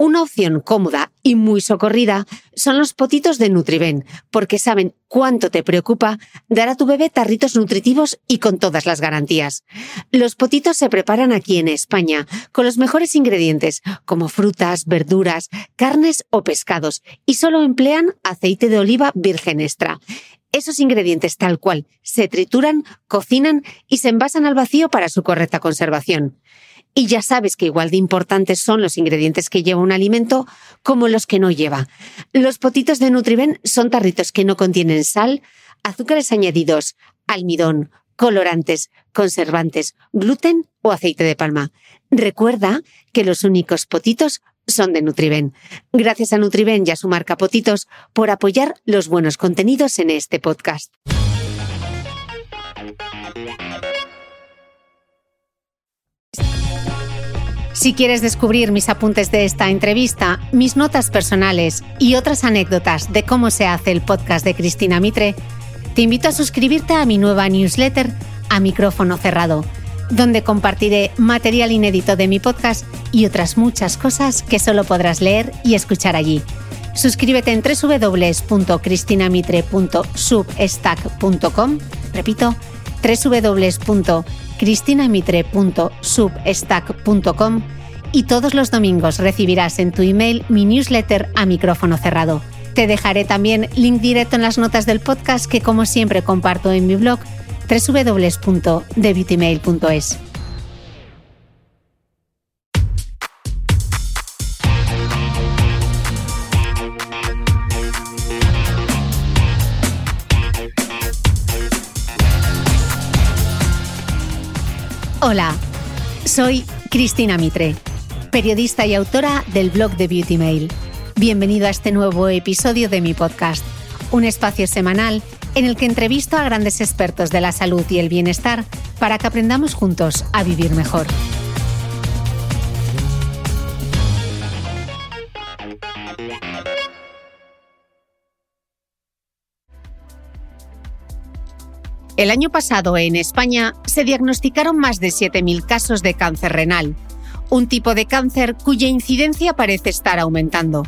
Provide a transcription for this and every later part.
Una opción cómoda y muy socorrida son los potitos de Nutriben, porque saben cuánto te preocupa dar a tu bebé tarritos nutritivos y con todas las garantías. Los potitos se preparan aquí en España con los mejores ingredientes, como frutas, verduras, carnes o pescados, y solo emplean aceite de oliva virgen extra. Esos ingredientes tal cual se trituran, cocinan y se envasan al vacío para su correcta conservación. Y ya sabes que igual de importantes son los ingredientes que lleva un alimento como los que no lleva. Los potitos de Nutriben son tarritos que no contienen sal, azúcares añadidos, almidón, colorantes, conservantes, gluten o aceite de palma. Recuerda que los únicos potitos son de Nutriben. Gracias a Nutriben y a su marca Potitos por apoyar los buenos contenidos en este podcast. Si quieres descubrir mis apuntes de esta entrevista, mis notas personales y otras anécdotas de cómo se hace el podcast de Cristina Mitre, te invito a suscribirte a mi nueva newsletter a micrófono cerrado, donde compartiré material inédito de mi podcast y otras muchas cosas que solo podrás leer y escuchar allí. Suscríbete en www.cristinamitre.substack.com, repito, www.cristinamitre.substack.com y todos los domingos recibirás en tu email mi newsletter a micrófono cerrado. Te dejaré también link directo en las notas del podcast que como siempre comparto en mi blog www.debeautymail.es. Hola, soy Cristina Mitre, periodista y autora del blog de Beauty Mail. Bienvenido a este nuevo episodio de mi podcast, un espacio semanal en el que entrevisto a grandes expertos de la salud y el bienestar para que aprendamos juntos a vivir mejor. El año pasado en España se diagnosticaron más de 7.000 casos de cáncer renal, un tipo de cáncer cuya incidencia parece estar aumentando.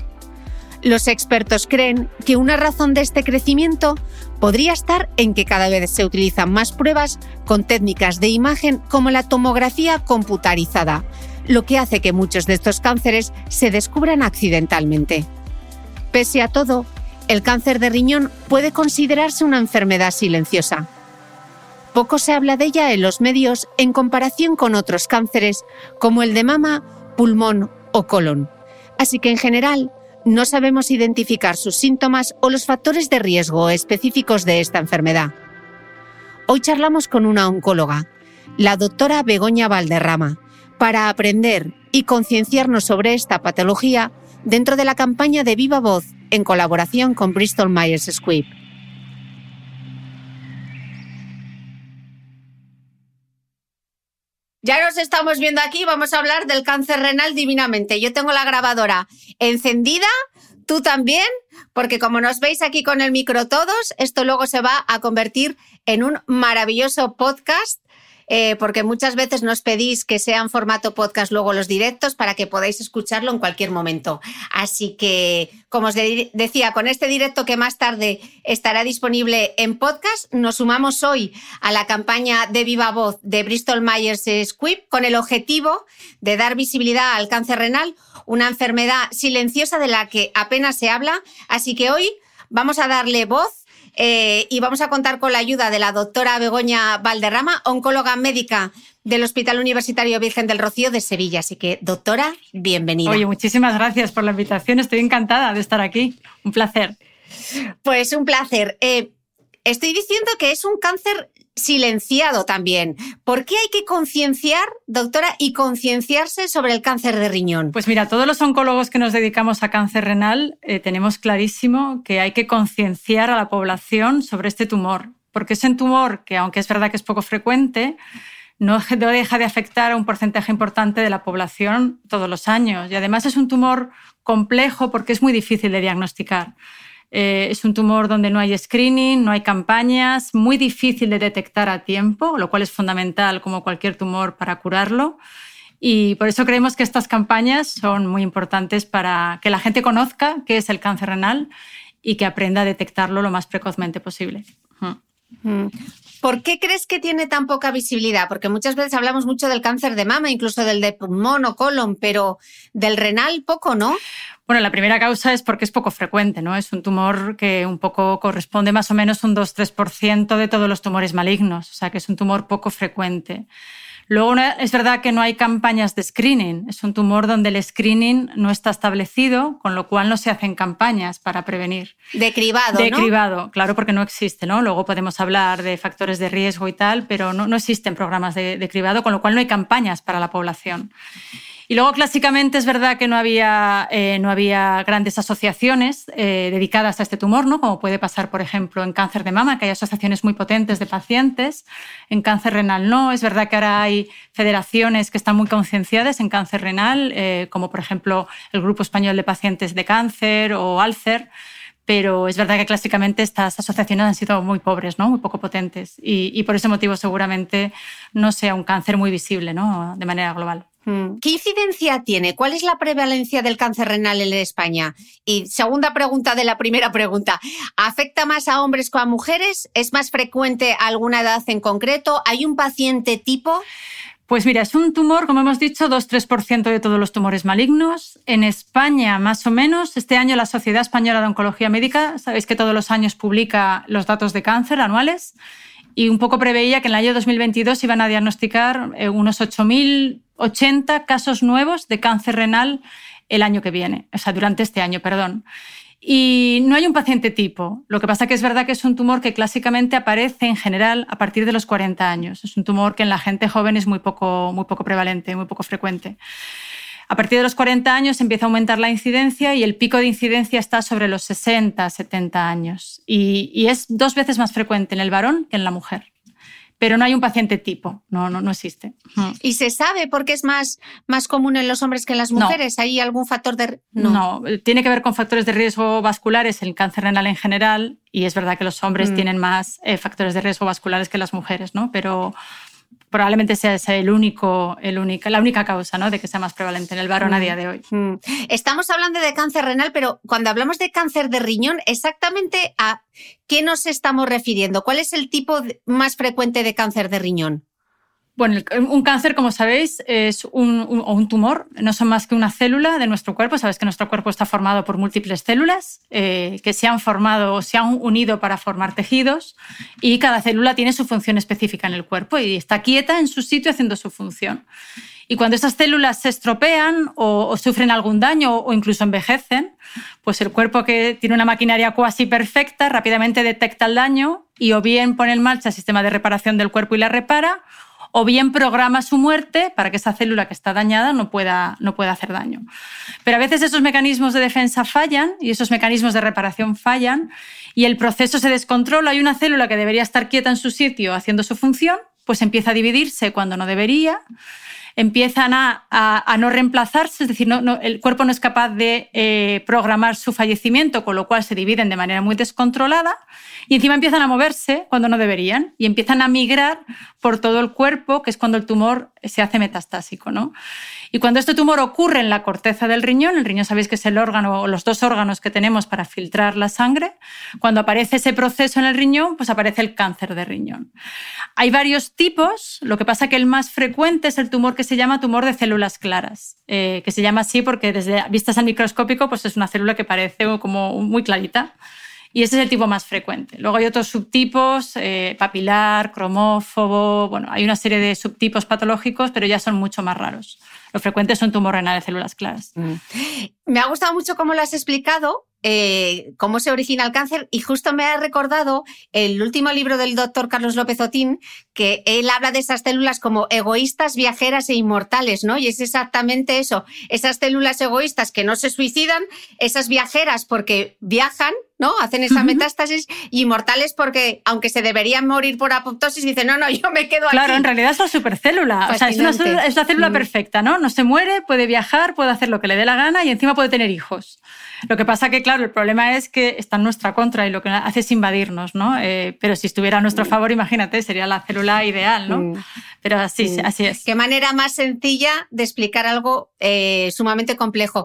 Los expertos creen que una razón de este crecimiento podría estar en que cada vez se utilizan más pruebas con técnicas de imagen como la tomografía computarizada, lo que hace que muchos de estos cánceres se descubran accidentalmente. Pese a todo, el cáncer de riñón puede considerarse una enfermedad silenciosa poco se habla de ella en los medios en comparación con otros cánceres como el de mama, pulmón o colon. Así que en general no sabemos identificar sus síntomas o los factores de riesgo específicos de esta enfermedad. Hoy charlamos con una oncóloga, la doctora Begoña Valderrama, para aprender y concienciarnos sobre esta patología dentro de la campaña de Viva Voz en colaboración con Bristol Myers Squibb. Ya nos estamos viendo aquí, vamos a hablar del cáncer renal divinamente. Yo tengo la grabadora encendida, tú también, porque como nos veis aquí con el micro todos, esto luego se va a convertir en un maravilloso podcast eh, porque muchas veces nos pedís que sean formato podcast luego los directos para que podáis escucharlo en cualquier momento. Así que, como os decía, con este directo que más tarde estará disponible en podcast, nos sumamos hoy a la campaña de Viva Voz de Bristol Myers Squibb con el objetivo de dar visibilidad al cáncer renal, una enfermedad silenciosa de la que apenas se habla. Así que hoy vamos a darle voz eh, y vamos a contar con la ayuda de la doctora Begoña Valderrama, oncóloga médica del Hospital Universitario Virgen del Rocío de Sevilla. Así que, doctora, bienvenida. Oye, muchísimas gracias por la invitación. Estoy encantada de estar aquí. Un placer. Pues un placer. Eh, estoy diciendo que es un cáncer silenciado también. ¿Por qué hay que concienciar, doctora, y concienciarse sobre el cáncer de riñón? Pues mira, todos los oncólogos que nos dedicamos a cáncer renal eh, tenemos clarísimo que hay que concienciar a la población sobre este tumor, porque es un tumor que, aunque es verdad que es poco frecuente, no deja de afectar a un porcentaje importante de la población todos los años. Y además es un tumor complejo porque es muy difícil de diagnosticar. Eh, es un tumor donde no hay screening, no hay campañas, muy difícil de detectar a tiempo, lo cual es fundamental como cualquier tumor para curarlo. Y por eso creemos que estas campañas son muy importantes para que la gente conozca qué es el cáncer renal y que aprenda a detectarlo lo más precozmente posible. Mm. ¿Por qué crees que tiene tan poca visibilidad? Porque muchas veces hablamos mucho del cáncer de mama, incluso del de pulmón o colon, pero del renal poco, ¿no? Bueno, la primera causa es porque es poco frecuente, ¿no? Es un tumor que un poco corresponde más o menos un 2-3% de todos los tumores malignos, o sea que es un tumor poco frecuente. Luego es verdad que no hay campañas de screening. Es un tumor donde el screening no está establecido, con lo cual no se hacen campañas para prevenir. De cribado. De cribado, claro, porque no existe, ¿no? Luego podemos hablar de factores de riesgo y tal, pero no, existen programas de, de cribado, con lo cual no hay campañas para la población. Y luego, clásicamente, es verdad que no había, eh, no había grandes asociaciones eh, dedicadas a este tumor, ¿no? como puede pasar, por ejemplo, en cáncer de mama, que hay asociaciones muy potentes de pacientes. En cáncer renal no. Es verdad que ahora hay federaciones que están muy concienciadas en cáncer renal, eh, como por ejemplo el Grupo Español de Pacientes de Cáncer o ALCER pero es verdad que clásicamente estas asociaciones han sido muy pobres, ¿no? muy poco potentes, y, y por ese motivo seguramente no sea un cáncer muy visible ¿no? de manera global. Mm. ¿Qué incidencia tiene? ¿Cuál es la prevalencia del cáncer renal en España? Y segunda pregunta de la primera pregunta, ¿afecta más a hombres que a mujeres? ¿Es más frecuente a alguna edad en concreto? ¿Hay un paciente tipo? Pues mira, es un tumor, como hemos dicho, 2-3% de todos los tumores malignos. En España, más o menos, este año la Sociedad Española de Oncología Médica, sabéis que todos los años publica los datos de cáncer anuales, y un poco preveía que en el año 2022 iban a diagnosticar eh, unos 8.080 casos nuevos de cáncer renal el año que viene, o sea, durante este año, perdón. Y no hay un paciente tipo. Lo que pasa que es verdad que es un tumor que clásicamente aparece en general a partir de los 40 años. Es un tumor que en la gente joven es muy poco, muy poco prevalente, muy poco frecuente. A partir de los 40 años empieza a aumentar la incidencia y el pico de incidencia está sobre los 60, 70 años. Y, es dos veces más frecuente en el varón que en la mujer. Pero no hay un paciente tipo, no, no, no existe. ¿Y se sabe por qué es más, más común en los hombres que en las mujeres? ¿Hay algún factor de.? No. tiene que ver con factores de riesgo vasculares, el cáncer renal en general, y es verdad que los hombres mm. tienen más eh, factores de riesgo vasculares que las mujeres, ¿no? Pero, probablemente sea el único, el la única causa ¿no? de que sea más prevalente en el varón a mm. día de hoy. Mm. Estamos hablando de cáncer renal, pero cuando hablamos de cáncer de riñón, exactamente a qué nos estamos refiriendo? ¿Cuál es el tipo más frecuente de cáncer de riñón? Bueno, un cáncer, como sabéis, es un, un, tumor, no son más que una célula de nuestro cuerpo. Sabes que nuestro cuerpo está formado por múltiples células eh, que se han formado o se han unido para formar tejidos y cada célula tiene su función específica en el cuerpo y está quieta en su sitio haciendo su función. Y cuando estas células se estropean o, sufren algún daño o incluso envejecen, pues el cuerpo que tiene una maquinaria cuasi perfecta rápidamente detecta el daño y o bien pone en marcha el sistema de reparación del cuerpo y la repara, o bien programa su muerte para que esa célula que está dañada no pueda, no pueda hacer daño. Pero a veces esos mecanismos de defensa fallan y esos mecanismos de reparación fallan y el proceso se descontrola. Hay una célula que debería estar quieta en su sitio haciendo su función, pues empieza a dividirse cuando no debería empiezan a, no reemplazarse, es decir, no, el cuerpo no es capaz de eh, programar su fallecimiento, con lo cual se dividen de manera muy descontrolada y encima empiezan a moverse cuando no deberían y empiezan a migrar por todo el cuerpo, que es cuando el tumor se hace metastásico. ¿no? Y cuando este tumor ocurre en la corteza del riñón, el riñón sabéis que es el órgano o los dos órganos que tenemos para filtrar la sangre, cuando aparece ese proceso en el riñón, pues aparece el cáncer de riñón. Hay varios tipos, lo que pasa que el más frecuente es el tumor se llama tumor de células claras, eh, que se llama así porque desde vistas al microscópico pues es una célula que parece como muy clarita. Y ese es el tipo más frecuente. Luego hay otros subtipos, eh, papilar, cromófobo, bueno, hay una serie de subtipos patológicos, pero ya son mucho más raros. Lo frecuente son tumor renal de células claras. Mm. Me ha gustado mucho cómo lo has explicado, eh, cómo se origina el cáncer y justo me ha recordado el último libro del doctor Carlos López Otín, que él habla de esas células como egoístas, viajeras e inmortales, ¿no? Y es exactamente eso, esas células egoístas que no se suicidan, esas viajeras porque viajan, ¿no? Hacen esa metástasis y inmortales porque, aunque se deberían morir por apoptosis, dicen, no, no, yo me quedo aquí. Claro, en realidad es la supercélula. O sea, es una, es una célula mm. perfecta, ¿no? No se muere, puede viajar, puede hacer lo que le dé la gana y encima puede tener hijos. Lo que pasa que, claro, el problema es que está en nuestra contra y lo que hace es invadirnos, ¿no? Eh, pero si estuviera a nuestro mm. favor, imagínate, sería la célula ideal, ¿no? Mm. Pero así, así es. Qué manera más sencilla de explicar algo eh, sumamente complejo.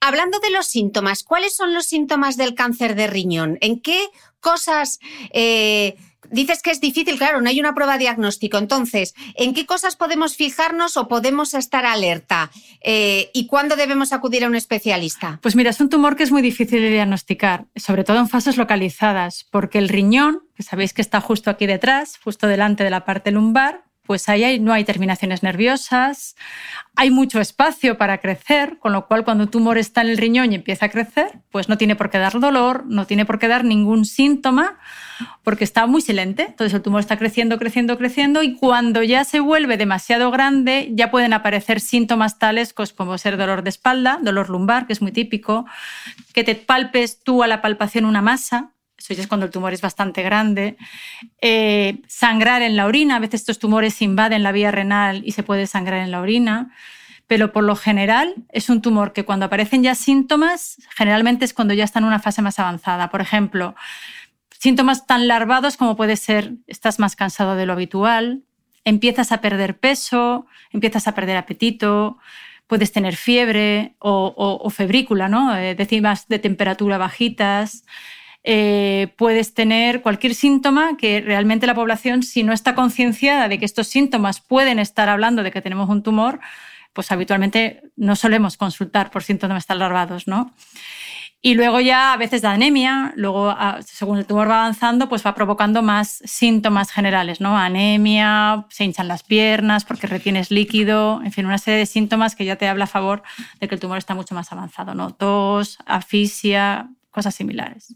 Hablando de los síntomas, ¿cuáles son los síntomas del cáncer de riñón? ¿En qué cosas eh, Dices que es difícil, claro, no hay una prueba diagnóstico. Entonces, ¿en qué cosas podemos fijarnos o podemos estar alerta? Eh, ¿Y cuándo debemos acudir a un especialista? Pues mira, es un tumor que es muy difícil de diagnosticar, sobre todo en fases localizadas, porque el riñón, que sabéis que está justo aquí detrás, justo delante de la parte lumbar, pues ahí no hay terminaciones nerviosas, hay mucho espacio para crecer, con lo cual cuando un tumor está en el riñón y empieza a crecer, pues no tiene por qué dar dolor, no tiene por qué dar ningún síntoma, porque está muy silente. Entonces el tumor está creciendo, creciendo, creciendo y cuando ya se vuelve demasiado grande ya pueden aparecer síntomas tales pues, como ser dolor de espalda, dolor lumbar, que es muy típico, que te palpes tú a la palpación una masa, eso es cuando el tumor es bastante grande. Eh, sangrar en la orina, a veces estos tumores invaden la vía renal y se puede sangrar en la orina, pero por lo general es un tumor que cuando aparecen ya síntomas, generalmente es cuando ya está en una fase más avanzada. Por ejemplo, síntomas tan larvados como puede ser estás más cansado de lo habitual, empiezas a perder peso, empiezas a perder apetito, puedes tener fiebre o, febrícula, ¿no? Eh, décimas de temperatura bajitas, eh, puedes tener cualquier síntoma que realmente la población, si no está concienciada de que estos síntomas pueden estar hablando de que tenemos un tumor, pues habitualmente no solemos consultar por síntomas tan larvados, ¿no? Y luego ya a veces da anemia, luego según el tumor va avanzando, pues va provocando más síntomas generales, ¿no? Anemia, se hinchan las piernas porque retienes líquido, en fin, una serie de síntomas que ya te habla a favor de que el tumor está mucho más avanzado, ¿no? Tos, asfixia, cosas similares.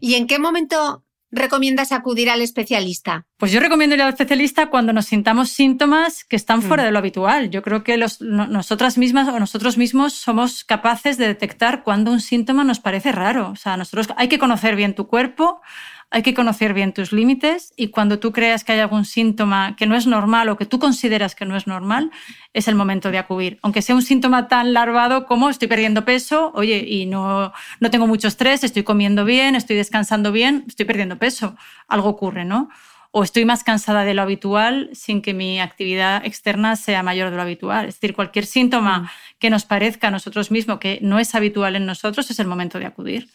¿Y en qué momento recomiendas acudir al especialista? Pues yo recomiendo ir al especialista cuando nos sintamos síntomas que están fuera mm. de lo habitual. Yo creo que nosotras mismas o nosotros mismos somos capaces de detectar cuando un síntoma nos parece raro. O sea, nosotros hay que conocer bien tu cuerpo, hay que conocer bien tus límites y cuando tú creas que hay algún síntoma que no es normal o que tú consideras que no es normal, es el momento de acudir. Aunque sea un síntoma tan larvado como estoy perdiendo peso, oye, y no, no tengo mucho estrés, estoy comiendo bien, estoy descansando bien, estoy perdiendo peso, algo ocurre, ¿no? O estoy más cansada de lo habitual sin que mi actividad externa sea mayor de lo habitual. Es decir, cualquier síntoma mm. que nos parezca a nosotros mismos que no es habitual en nosotros es el momento de acudir.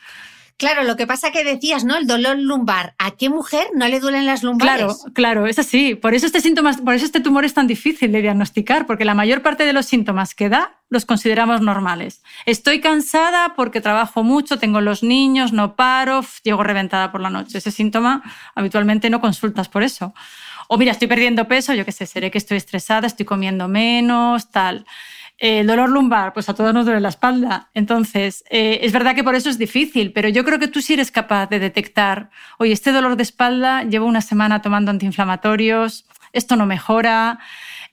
Claro, lo que pasa que decías, ¿no? El dolor lumbar. ¿A qué mujer no le duelen las lumbares? Claro, claro, es así. Por eso este síntoma, por eso este tumor es tan difícil de diagnosticar, porque la mayor parte de los síntomas que da los consideramos normales. Estoy cansada porque trabajo mucho, tengo los niños, no paro, llego reventada por la noche. Ese síntoma habitualmente no consultas por eso. O mira, estoy perdiendo peso, yo qué sé, seré que estoy estresada, estoy comiendo menos, tal. El dolor lumbar, pues a todos nos duele la espalda. Entonces, eh, es verdad que por eso es difícil, pero yo creo que tú sí eres capaz de detectar, oye, este dolor de espalda, llevo una semana tomando antiinflamatorios, esto no mejora,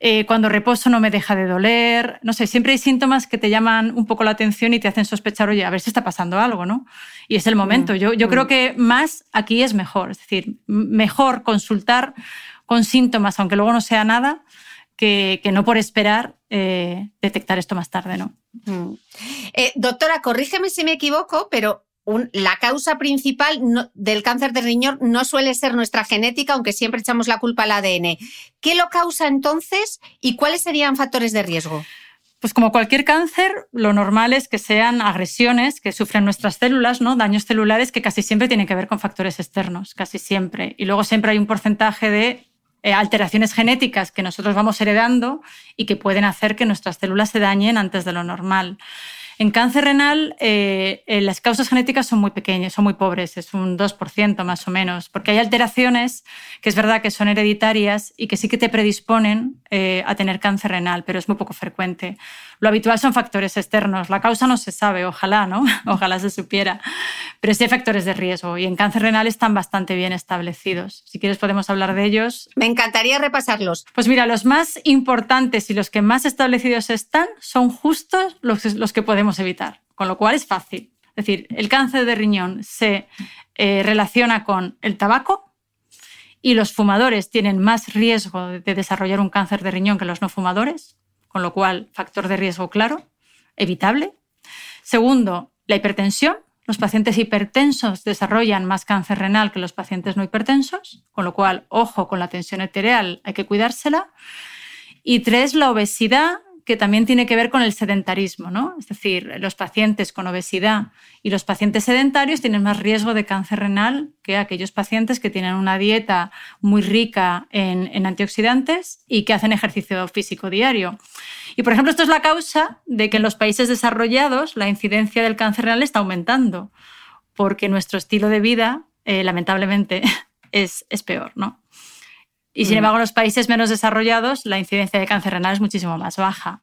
eh, cuando reposo no me deja de doler, no sé, siempre hay síntomas que te llaman un poco la atención y te hacen sospechar, oye, a ver si está pasando algo, ¿no? Y es el momento. Mm, yo, yo creo mm. que más aquí es mejor, es decir, mejor consultar con síntomas, aunque luego no sea nada, que, no por esperar eh, detectar esto más tarde, ¿no? Mm. Eh, doctora, corrígeme si me equivoco, pero la causa principal del cáncer de riñón no suele ser nuestra genética, aunque siempre echamos la culpa al ADN. ¿Qué lo causa entonces y cuáles serían factores de riesgo? Pues como cualquier cáncer, lo normal es que sean agresiones que sufren nuestras células, ¿no? daños celulares que casi siempre tienen que ver con factores externos, casi siempre. Y luego siempre hay un porcentaje de alteraciones genéticas que nosotros vamos heredando y que pueden hacer que nuestras células se dañen antes de lo normal. En cáncer renal, eh, eh, las causas genéticas son muy pequeñas, son muy pobres, es un 2% más o menos, porque hay alteraciones que es verdad que son hereditarias y que sí que te predisponen eh, a tener cáncer renal, pero es muy poco frecuente. Lo habitual son factores externos. La causa no se sabe, ojalá, ¿no? Ojalá se supiera. Pero sí hay factores de riesgo y en cáncer renal están bastante bien establecidos. Si quieres podemos hablar de ellos. Me encantaría repasarlos. Pues mira, los más importantes y los que más establecidos están son justos los, los que podemos evitar, con lo cual es fácil. Es decir, el cáncer de riñón se eh, relaciona con el tabaco y los fumadores tienen más riesgo de desarrollar un cáncer de riñón que los no fumadores, con lo cual factor de riesgo claro, evitable. Segundo, la hipertensión. Los pacientes hipertensos desarrollan más cáncer renal que los pacientes no hipertensos, con lo cual, ojo con la tensión arterial, hay que cuidársela. Y tres, la obesidad que también tiene que ver con el sedentarismo, ¿no? Es decir, los pacientes con obesidad y los pacientes sedentarios tienen más riesgo de cáncer renal que aquellos pacientes que tienen una dieta muy rica en, antioxidantes y que hacen ejercicio físico diario. Y, por ejemplo, esto es la causa de que en los países desarrollados la incidencia del cáncer renal está aumentando, porque nuestro estilo de vida, eh, lamentablemente, es, es peor, ¿no? Y sin mm. embargo, en los países menos desarrollados, la incidencia de cáncer renal es muchísimo más baja.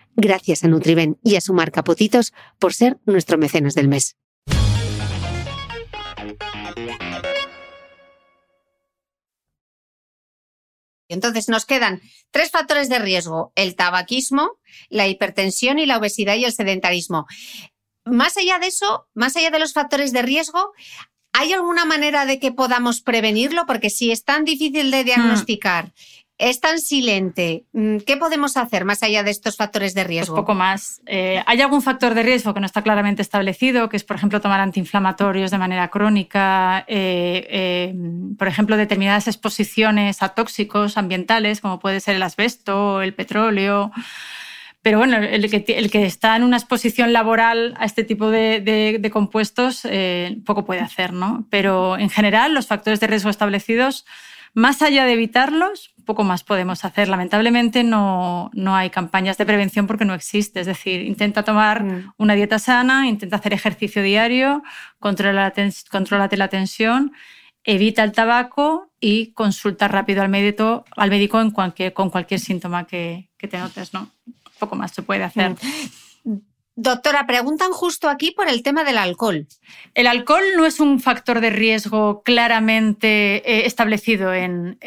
Gracias a Nutriben y a su marca Potitos por ser nuestro mecenas del mes. Entonces nos quedan tres factores de riesgo, el tabaquismo, la hipertensión y la obesidad y el sedentarismo. Más allá de eso, más allá de los factores de riesgo, ¿hay alguna manera de que podamos prevenirlo? Porque si es tan difícil de diagnosticar es tan silente. Mm, ¿Qué podemos hacer más allá de estos factores de riesgo? Pues poco más. Eh, hay algún factor de riesgo que no está claramente establecido, que es, por ejemplo, tomar antiinflamatorios de manera crónica, eh, eh, por ejemplo, determinadas exposiciones a tóxicos ambientales, como puede ser el asbesto, el petróleo. Pero bueno, el que, el que, está en una exposición laboral a este tipo de, de compuestos poco puede hacer, ¿no? Pero en general, los factores de riesgo establecidos más allá de evitarlos, poco más podemos hacer. Lamentablemente no, no hay campañas de prevención porque no existe. Es decir, intenta tomar mm. una dieta sana, intenta hacer ejercicio diario, controlate la tensión, evita el tabaco y consulta rápido al médico, al médico en cualquier, con cualquier síntoma que, que te notes. ¿no? Poco más se puede hacer. Mm. Doctora, preguntan justo aquí por el tema del alcohol. El alcohol no es un factor de riesgo claramente eh, establecido en,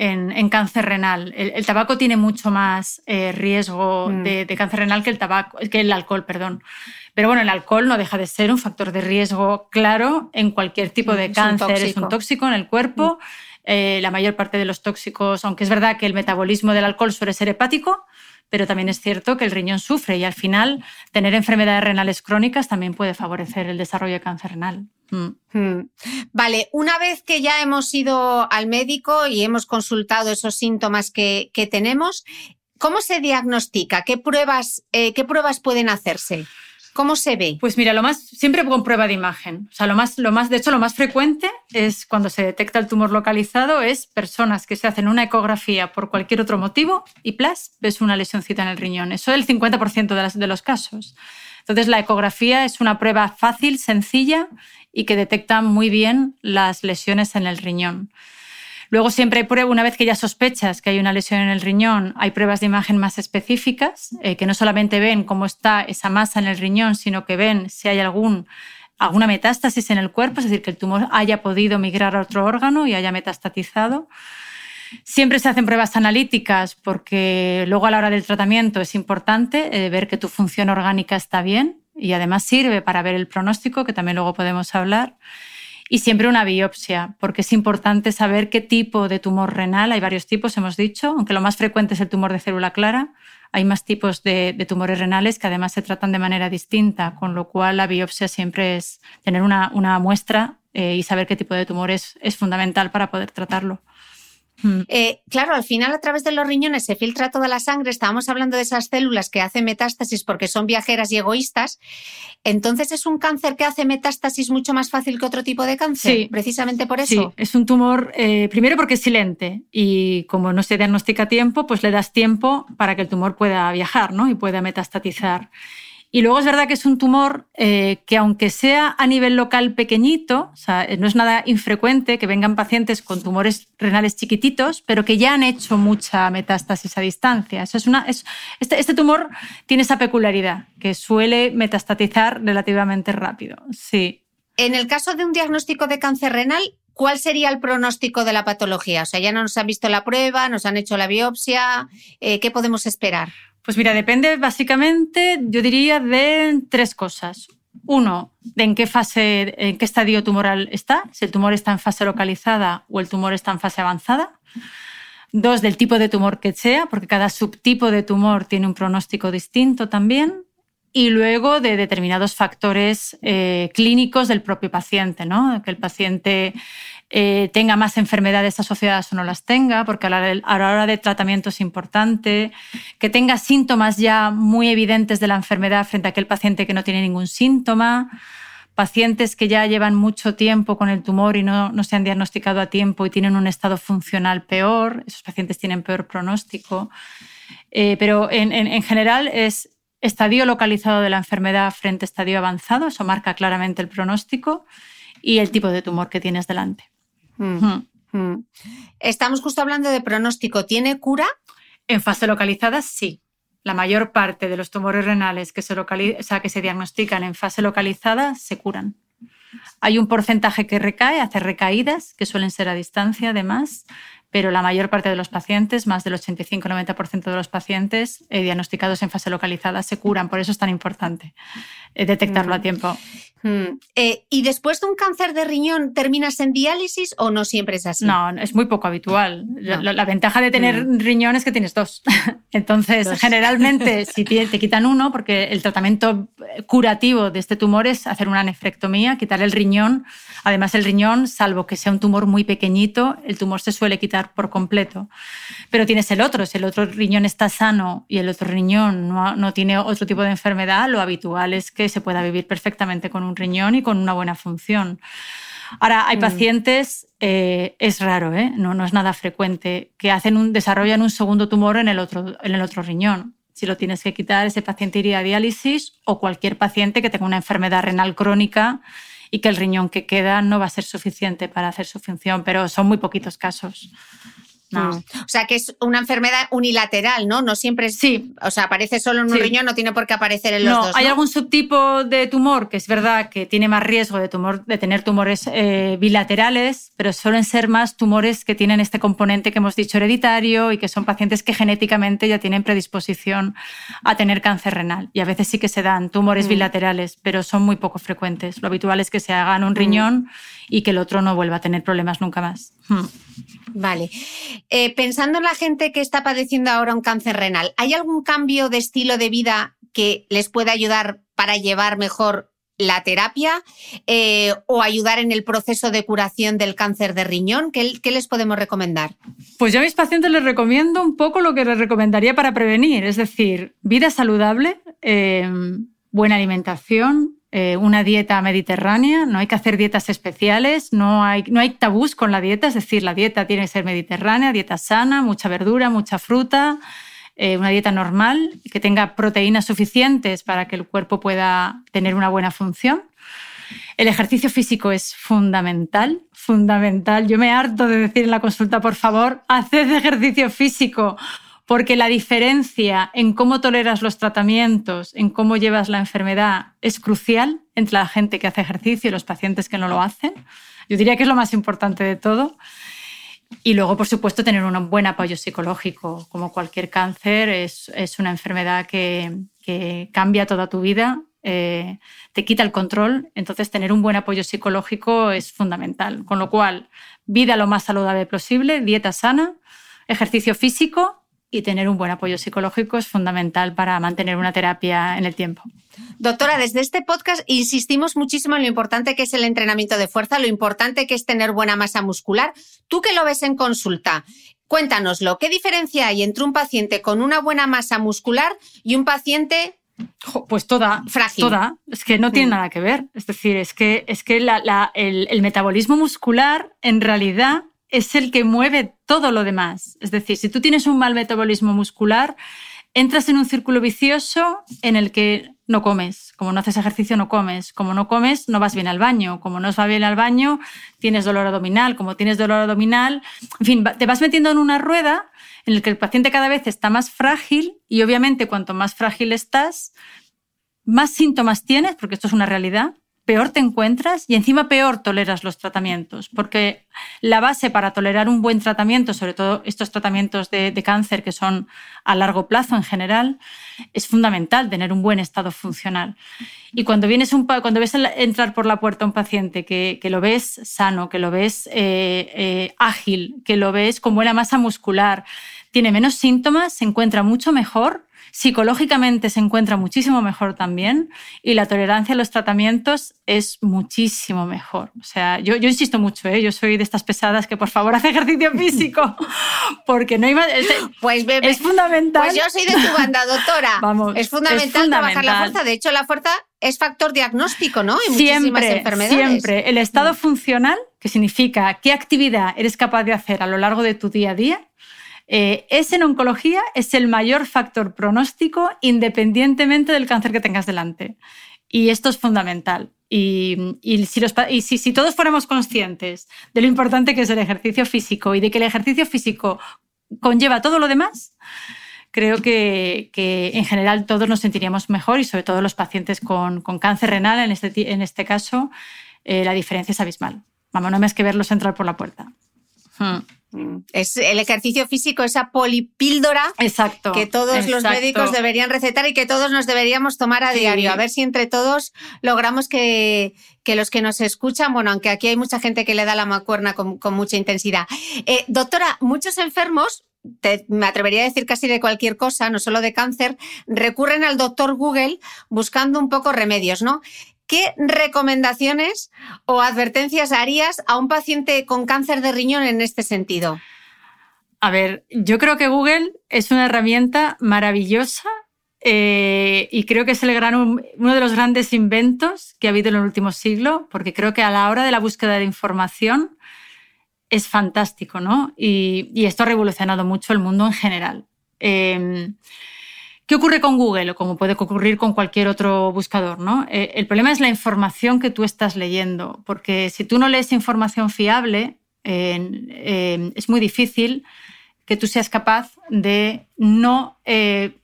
cáncer renal. El, tabaco tiene mucho más eh, riesgo mm. de, cáncer renal que el, tabaco, que el alcohol. Perdón. Pero bueno, el alcohol no deja de ser un factor de riesgo claro en cualquier tipo de cáncer. es un tóxico en el cuerpo. Mm. Eh, la mayor parte de los tóxicos, aunque es verdad que el metabolismo del alcohol suele ser hepático, pero también es cierto que el riñón sufre y al final tener enfermedades renales crónicas también puede favorecer el desarrollo de cáncer renal. Mm. Hmm. Vale, una vez que ya hemos ido al médico y hemos consultado esos síntomas que, tenemos, ¿cómo se diagnostica? ¿Qué pruebas, eh, ¿Qué pruebas pueden hacerse? ¿Cómo se ve? Pues mira, lo más, siempre con prueba de imagen. O sea, lo más, lo más, de hecho, lo más frecuente es cuando se detecta el tumor localizado, es personas que se hacen una ecografía por cualquier otro motivo y plus ves una lesioncita en el riñón. Eso es el 50% de, de los casos. Entonces, la ecografía es una prueba fácil, sencilla y que detecta muy bien las lesiones en el riñón. Luego siempre hay prueba, una vez que ya sospechas que hay una lesión en el riñón, hay pruebas de imagen más específicas, eh, que no solamente ven cómo está esa masa en el riñón, sino que ven si hay alguna metástasis en el cuerpo, es decir, que el tumor haya podido migrar a otro órgano y haya metastatizado. Siempre se hacen pruebas analíticas porque luego a la hora del tratamiento es importante eh, ver que tu función orgánica está bien y además sirve para ver el pronóstico, que también luego podemos hablar y siempre una biopsia, porque es importante saber qué tipo de tumor renal, hay varios tipos, hemos dicho, aunque lo más frecuente es el tumor de célula clara, hay más tipos de, tumores renales que además se tratan de manera distinta, con lo cual la biopsia siempre es tener una, muestra eh, y saber qué tipo de tumor es fundamental para poder tratarlo. Mm. Eh, claro, al final a través de los riñones se filtra toda la sangre. Estábamos hablando de esas células que hacen metástasis porque son viajeras y egoístas. Entonces es un cáncer que hace metástasis mucho más fácil que otro tipo de cáncer, sí. precisamente por eso. Sí, es un tumor, eh, primero porque es silente y como no se diagnostica a tiempo, pues le das tiempo para que el tumor pueda viajar ¿no? y pueda metastatizar. Y luego es verdad que es un tumor eh, que aunque sea a nivel local pequeñito, o sea, no es nada infrecuente que vengan pacientes con tumores renales chiquititos, pero que ya han hecho mucha metástasis a distancia. Eso es una, es, este, este, tumor tiene esa peculiaridad, que suele metastatizar relativamente rápido. Sí. En el caso de un diagnóstico de cáncer renal, ¿cuál sería el pronóstico de la patología? O sea, ya no nos han visto la prueba, nos han hecho la biopsia, eh, ¿qué podemos esperar? Pues mira, depende básicamente, yo diría, de tres cosas. Uno, de en qué fase, en qué estadio tumoral está, si el tumor está en fase localizada o el tumor está en fase avanzada. Dos, del tipo de tumor que sea, porque cada subtipo de tumor tiene un pronóstico distinto también. Y luego de determinados factores eh, clínicos del propio paciente, ¿no? Que el paciente eh, tenga más enfermedades asociadas o no las tenga, porque a la, hora del tratamiento es importante, que tenga síntomas ya muy evidentes de la enfermedad frente a aquel paciente que no tiene ningún síntoma, pacientes que ya llevan mucho tiempo con el tumor y no, no se han diagnosticado a tiempo y tienen un estado funcional peor, esos pacientes tienen peor pronóstico. Eh, pero en, en general es estadio localizado de la enfermedad frente a estadio avanzado, eso marca claramente el pronóstico y el tipo de tumor que tienes delante. Mm, mm. Estamos justo hablando de pronóstico. ¿Tiene cura? En fase localizada, sí. La mayor parte de los tumores renales que se, que se diagnostican en fase localizada se curan. Hay un porcentaje que recae, hace recaídas, que suelen ser a distancia además, pero la mayor parte de los pacientes, más del 85-90% de los pacientes eh, diagnosticados en fase localizada se curan. Por eso es tan importante eh, detectarlo a mm. tiempo. Mm. Eh, ¿Y después de un cáncer de riñón terminas en diálisis o no siempre es así? No, es muy poco habitual. La, ventaja de tener mm. riñón es que tienes dos. Entonces, generalmente, si te, te, quitan uno, porque el tratamiento curativo de este tumor es hacer una nefrectomía, quitar el riñón. Además, el riñón, salvo que sea un tumor muy pequeñito, el tumor se suele quitar por completo. Pero tienes el otro, si el otro riñón está sano y el otro riñón no, tiene otro tipo de enfermedad, lo habitual es que se pueda vivir perfectamente con un riñón y con una buena función. Ahora, hay mm. pacientes, eh, es raro, ¿eh? no, no, es nada frecuente, que hacen un, desarrollan un segundo tumor en el, otro, en el otro riñón. Si lo tienes que quitar, ese paciente iría a diálisis o cualquier paciente que tenga una enfermedad renal crónica y que el riñón que queda no va a ser suficiente para hacer su función, pero son muy poquitos casos. Mm. O sea, que es una enfermedad unilateral, ¿no? No siempre es, Sí. O sea, aparece solo en un riñón, no tiene por qué aparecer en los dos. ¿no? Hay algún subtipo de tumor que es verdad que tiene más riesgo de, tumor, de tener tumores eh, bilaterales, pero suelen ser más tumores que tienen este componente que hemos dicho hereditario y que son pacientes que genéticamente ya tienen predisposición a tener cáncer renal. Y a veces sí que se dan tumores mm. bilaterales, pero son muy poco frecuentes. Lo habitual es que se hagan un mm. riñón y que el otro no vuelva a tener problemas nunca más. Vale. Eh, pensando en la gente que está padeciendo ahora un cáncer renal, ¿hay algún cambio de estilo de vida que les pueda ayudar para llevar mejor la terapia eh, o ayudar en el proceso de curación del cáncer de riñón? ¿Qué, les podemos recomendar? Pues yo a mis pacientes les recomiendo un poco lo que les recomendaría para prevenir, es decir, vida saludable, eh, buena alimentación, eh, una dieta mediterránea, no hay que hacer dietas especiales, no hay, no hay tabús con la dieta, es decir, la dieta tiene que ser mediterránea, dieta sana, mucha verdura, mucha fruta. Eh, una dieta normal, que tenga proteínas suficientes para que el cuerpo pueda tener una buena función. El ejercicio físico es fundamental, fundamental. Yo me harto de decir en la consulta, por favor, haced ejercicio físico, porque la diferencia en cómo toleras los tratamientos, en cómo llevas la enfermedad, es crucial entre la gente que hace ejercicio y los pacientes que no lo hacen. Yo diría que es lo más importante de todo. Y luego, por supuesto, tener un buen apoyo psicológico. Como cualquier cáncer, es, una enfermedad que, cambia toda tu vida, eh, te quita el control. Entonces, tener un buen apoyo psicológico es fundamental. Con lo cual, vida lo más saludable posible, dieta sana, ejercicio físico y tener un buen apoyo psicológico es fundamental para mantener una terapia en el tiempo. Doctora, desde este podcast insistimos muchísimo en lo importante que es el entrenamiento de fuerza, lo importante que es tener buena masa muscular. Tú que lo ves en consulta, cuéntanoslo. ¿Qué diferencia hay entre un paciente con una buena masa muscular y un paciente pues toda, frágil. Toda. Es que no tiene mm. nada que ver. Es decir, es que, es que el, metabolismo muscular en realidad es el que mueve todo lo demás. Es decir, si tú tienes un mal metabolismo muscular, entras en un círculo vicioso en el que no comes. Como no haces ejercicio, no comes. Como no comes, no vas bien al baño. Como no vas bien al baño, tienes dolor abdominal. Como tienes dolor abdominal, en fin, te vas metiendo en una rueda en la que el paciente cada vez está más frágil y obviamente cuanto más frágil estás, más síntomas tienes, porque esto es una realidad, peor te encuentras y encima peor toleras los tratamientos, porque la base para tolerar un buen tratamiento, sobre todo estos tratamientos de, cáncer que son a largo plazo en general, es fundamental tener un buen estado funcional. Y cuando, vienes un, cuando ves entrar por la puerta un paciente que, lo ves sano, que lo ves eh, eh, ágil, que lo ves con buena masa muscular, tiene menos síntomas, se encuentra mucho mejor, Psicológicamente se encuentra muchísimo mejor también y la tolerancia a los tratamientos es muchísimo mejor. O sea, yo, yo insisto mucho, ¿eh? yo soy de estas pesadas que por favor hace ejercicio físico porque no iba... Es, pues bebé, es fundamental. Pues yo soy de tu banda, doctora. Vamos, es fundamental, trabajar la fuerza. De hecho, la fuerza es factor diagnóstico, ¿no? En siempre, enfermedades. Siempre. El estado mm. funcional, que significa qué actividad eres capaz de hacer a lo largo de tu día a día, eh, ese en oncología es el mayor factor pronóstico independientemente del cáncer que tengas delante. Y esto es fundamental. Y, si, todos fuéramos conscientes de lo importante que es el ejercicio físico y de que el ejercicio físico conlleva todo lo demás, creo que, en general todos nos sentiríamos mejor y sobre todo los pacientes con, cáncer renal, en este, este caso, eh, la diferencia es abismal. Vamos, no más que verlos entrar por la puerta. Hmm. Es el ejercicio físico, esa polipíldora exacto, que todos los médicos deberían recetar y que todos nos deberíamos tomar a diario. A ver si entre todos logramos que, los que nos escuchan, bueno, aunque aquí hay mucha gente que le da la macuerna con, mucha intensidad. Eh, doctora, muchos enfermos me atrevería a decir casi de cualquier cosa, no solo de cáncer, recurren al doctor Google buscando un poco remedios, ¿no? ¿Qué recomendaciones o advertencias harías a un paciente con cáncer de riñón en este sentido? A ver, yo creo que Google es una herramienta maravillosa eh, y creo que es el gran, uno de los grandes inventos que ha habido en el último siglo, porque creo que a la hora de la búsqueda de información es fantástico, ¿no? Y, esto ha revolucionado mucho el mundo en general. Eh, ¿Qué ocurre con Google o como puede ocurrir con cualquier otro buscador? ¿no? Eh, el problema es la información que tú estás leyendo, porque si tú no lees información fiable, es muy difícil que tú seas capaz de no, eh,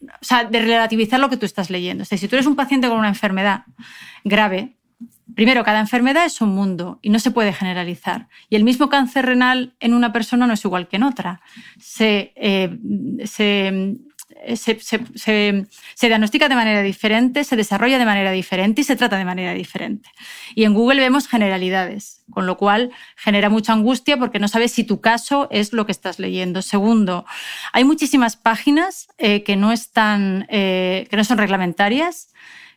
o sea, de relativizar lo que tú estás leyendo. Si tú eres un paciente con una enfermedad grave, primero, cada enfermedad es un mundo y no se puede generalizar. Y el mismo cáncer renal en una persona no es igual que en otra. eh, se eh, se, diagnostica de manera diferente, se desarrolla de manera diferente y se trata de manera diferente. Y en Google vemos generalidades, con lo cual genera mucha angustia porque no sabes si tu caso es lo que estás leyendo. Segundo, hay muchísimas páginas eh, que, no están, que no son reglamentarias,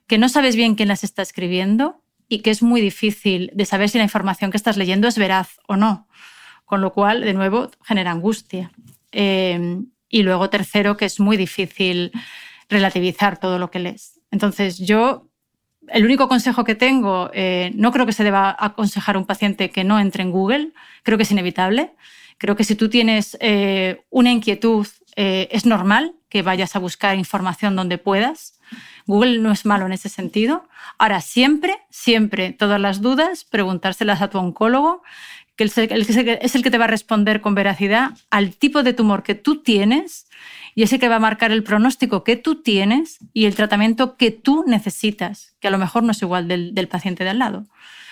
que no sabes bien quién las está escribiendo y que es muy difícil de saber si la información que estás leyendo es veraz o no. Con lo cual, de nuevo, genera angustia. Em, y luego, tercero, que es muy difícil relativizar todo lo que lees. Entonces, yo, el único consejo que tengo, eh, no creo que se deba aconsejar a un paciente que no entre en Google, creo que es inevitable. Creo que si tú tienes eh, una inquietud, eh, es normal que vayas a buscar información donde puedas. Google no es malo en ese sentido. Ahora, siempre, siempre, todas las dudas, preguntárselas a tu oncólogo, es el que te va a responder con veracidad al tipo de tumor que tú tienes y ese que va a marcar el pronóstico que tú tienes y el tratamiento que tú necesitas, que a lo mejor no es igual del, del paciente de al lado.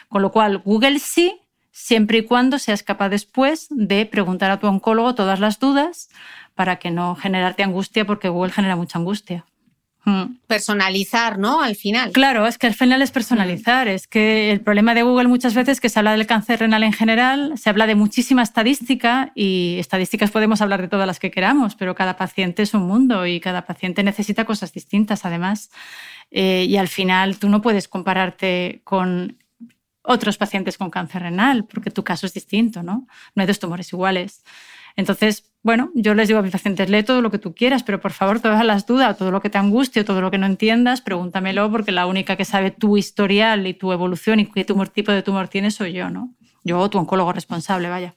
Con lo cual, Google sí, siempre y cuando seas capaz después de preguntar a tu oncólogo todas las dudas para que no generarte angustia, porque Google genera mucha angustia. Mm. Personalizar, ¿no? Al final. Claro, es que al final es personalizar. Mm. Es que el problema de Google muchas veces es que se habla del cáncer renal en general, se habla de muchísima estadística y estadísticas podemos hablar de todas las que queramos, pero cada paciente es un mundo y cada paciente necesita cosas distintas además. Eh, y al final tú no puedes compararte con otros pacientes con cáncer renal porque tu caso es distinto, ¿no? No hay dos tumores iguales. Entonces, bueno, yo les digo a mis pacientes, lee todo lo que tú quieras, pero por favor, todas las dudas, todo lo que te angustie, todo lo que no entiendas, pregúntamelo, porque la única que sabe tu historial y tu evolución y qué tumor, tipo de tumor tienes soy yo, ¿no? Yo, tu oncólogo responsable, vaya.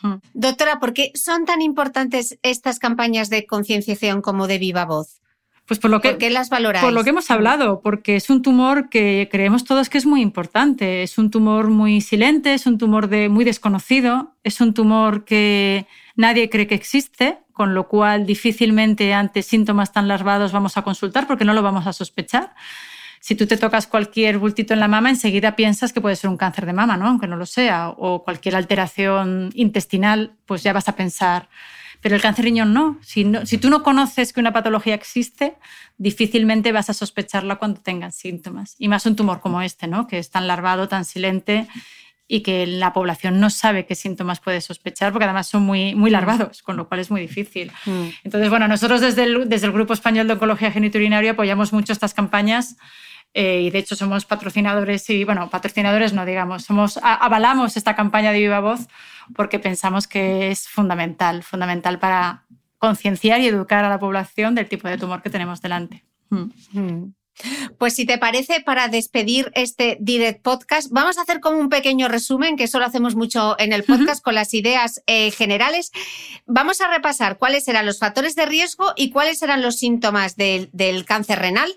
Hmm. Doctora, ¿por qué son tan importantes estas campañas de concienciación como de viva voz? Pues por lo que, qué las valoráis? Por lo que hemos hablado, porque es un tumor que creemos todos que es muy importante. Es un tumor muy silente, es un tumor de, muy desconocido, es un tumor que nadie cree que existe, con lo cual difícilmente ante síntomas tan larvados vamos a consultar porque no lo vamos a sospechar. Si tú te tocas cualquier bultito en la mama, enseguida piensas que puede ser un cáncer de mama, ¿no? aunque no lo sea, o cualquier alteración intestinal, pues ya vas a pensar pero el cáncer riñón no. Si, si tú no conoces que una patología existe, difícilmente vas a sospecharla cuando tengas síntomas. Y más un tumor como este, ¿no? que es tan larvado, tan silente y que la población no sabe qué síntomas puede sospechar, porque además son muy, muy larvados, con lo cual es muy difícil. Mm. Entonces, bueno, nosotros desde el, desde el Grupo Español de Oncología Geniturinaria apoyamos mucho estas campañas eh, y de hecho somos patrocinadores y, bueno, patrocinadores no digamos, somos, avalamos esta campaña de Viva Voz porque pensamos que es fundamental, fundamental para concienciar y educar a la población del tipo de tumor que tenemos delante. Mm. Mm. Pues si te parece, para despedir este Direct Podcast, vamos a hacer como un pequeño resumen, que eso lo hacemos mucho en el podcast con las ideas eh, generales. Vamos a repasar cuáles eran los factores de riesgo y cuáles eran los síntomas del cáncer renal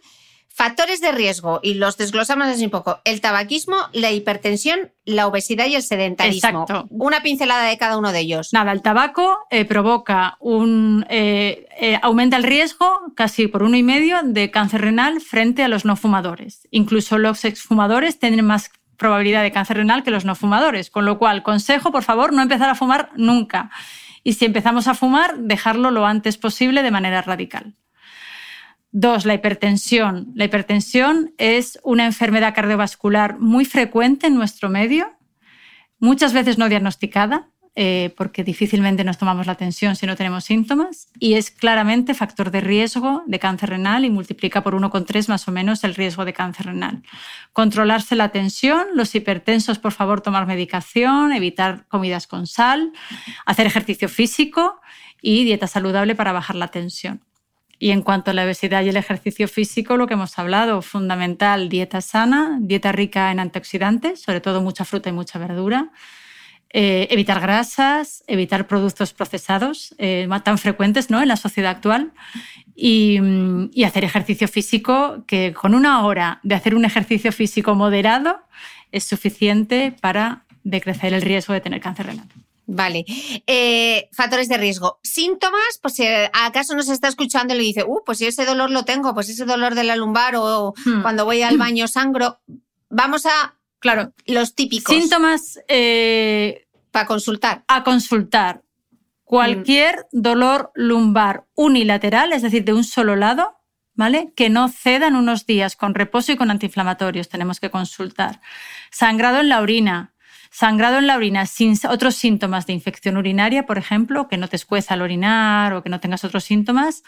Factores de riesgo, y los desglosamos así un poco, el tabaquismo, la hipertensión, la obesidad y el sedentarismo. Exacto. Una pincelada de cada uno de ellos. Nada, el tabaco eh, provoca un... Eh, eh, aumenta el riesgo casi por uno y medio de cáncer renal frente a los no fumadores. Incluso los exfumadores tienen más probabilidad de cáncer renal que los no fumadores, con lo cual, consejo, por favor, no empezar a fumar nunca. Y si empezamos a fumar, dejarlo lo antes posible de manera radical. Dos, la hipertensión. La hipertensión es una enfermedad cardiovascular muy frecuente en nuestro medio, muchas veces no diagnosticada, eh, porque difícilmente nos tomamos la tensión si no tenemos síntomas, y es claramente factor de riesgo de cáncer renal y multiplica por 1,3 más o menos el riesgo de cáncer renal. Controlarse la tensión, los hipertensos, por favor, tomar medicación, evitar comidas con sal, hacer ejercicio físico y dieta saludable para bajar la tensión. Y en cuanto a la obesidad y el ejercicio físico, lo que hemos hablado, fundamental, dieta sana, dieta rica en antioxidantes, sobre todo mucha fruta y mucha verdura, eh, evitar grasas, evitar productos procesados eh, tan frecuentes ¿no? en la sociedad actual y, y, hacer ejercicio físico que con una hora de hacer un ejercicio físico moderado es suficiente para decrecer el riesgo de tener cáncer renal. Vale. Eh, factores de riesgo. Síntomas, pues si acaso nos está escuchando y le dice, uh, pues si ese dolor lo tengo, pues ese dolor de la lumbar o hmm. cuando voy al baño sangro. Vamos a. Claro. Los típicos. Síntomas. Eh, Para consultar. A consultar. Cualquier dolor lumbar unilateral, es decir, de un solo lado, ¿vale? Que no cedan unos días con reposo y con antiinflamatorios, tenemos que consultar. Sangrado en la orina, sangrado en la orina sin otros síntomas de infección urinaria, por ejemplo, que no te escueza al orinar o que no tengas otros síntomas,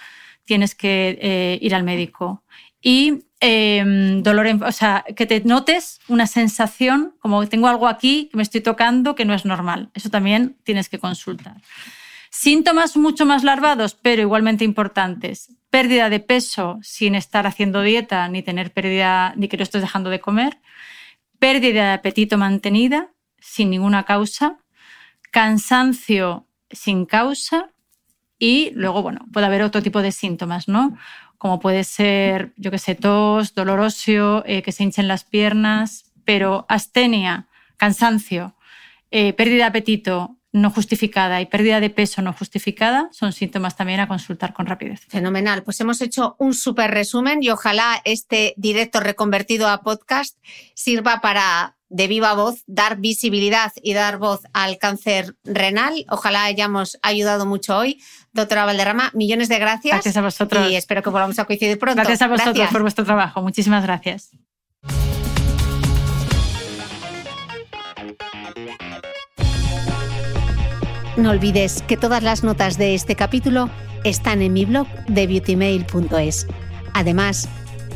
tienes que eh, ir al médico. Y em, dolor, o sea, que te notes una sensación como tengo algo aquí que me estoy tocando que no es normal. Eso también tienes que consultar. Síntomas mucho más larvados, pero igualmente importantes. Pérdida de peso sin estar haciendo dieta, ni tener pérdida, ni que lo estés dejando de comer. Pérdida de apetito mantenida sin ninguna causa. Cansancio sin causa. Y luego, bueno, puede haber otro tipo de síntomas, ¿no? Como puede ser, yo qué sé, tos, dolor óseo, eh, que se hinchen las piernas, pero astenia, cansancio, eh, pérdida de apetito, no justificada y pérdida de peso no justificada son síntomas también a consultar con rapidez. Fenomenal. Pues hemos hecho un súper resumen y ojalá este directo reconvertido a podcast sirva para de viva voz dar visibilidad y dar voz al cáncer renal. Ojalá hayamos ayudado mucho hoy. Doctora Valderrama, millones de gracias. Gracias a vosotros. Y espero que volvamos a coincidir pronto. Gracias a vosotros por vuestro trabajo. Muchísimas gracias. No olvides que todas las notas de este capítulo están en mi blog de beautymail.es. Además,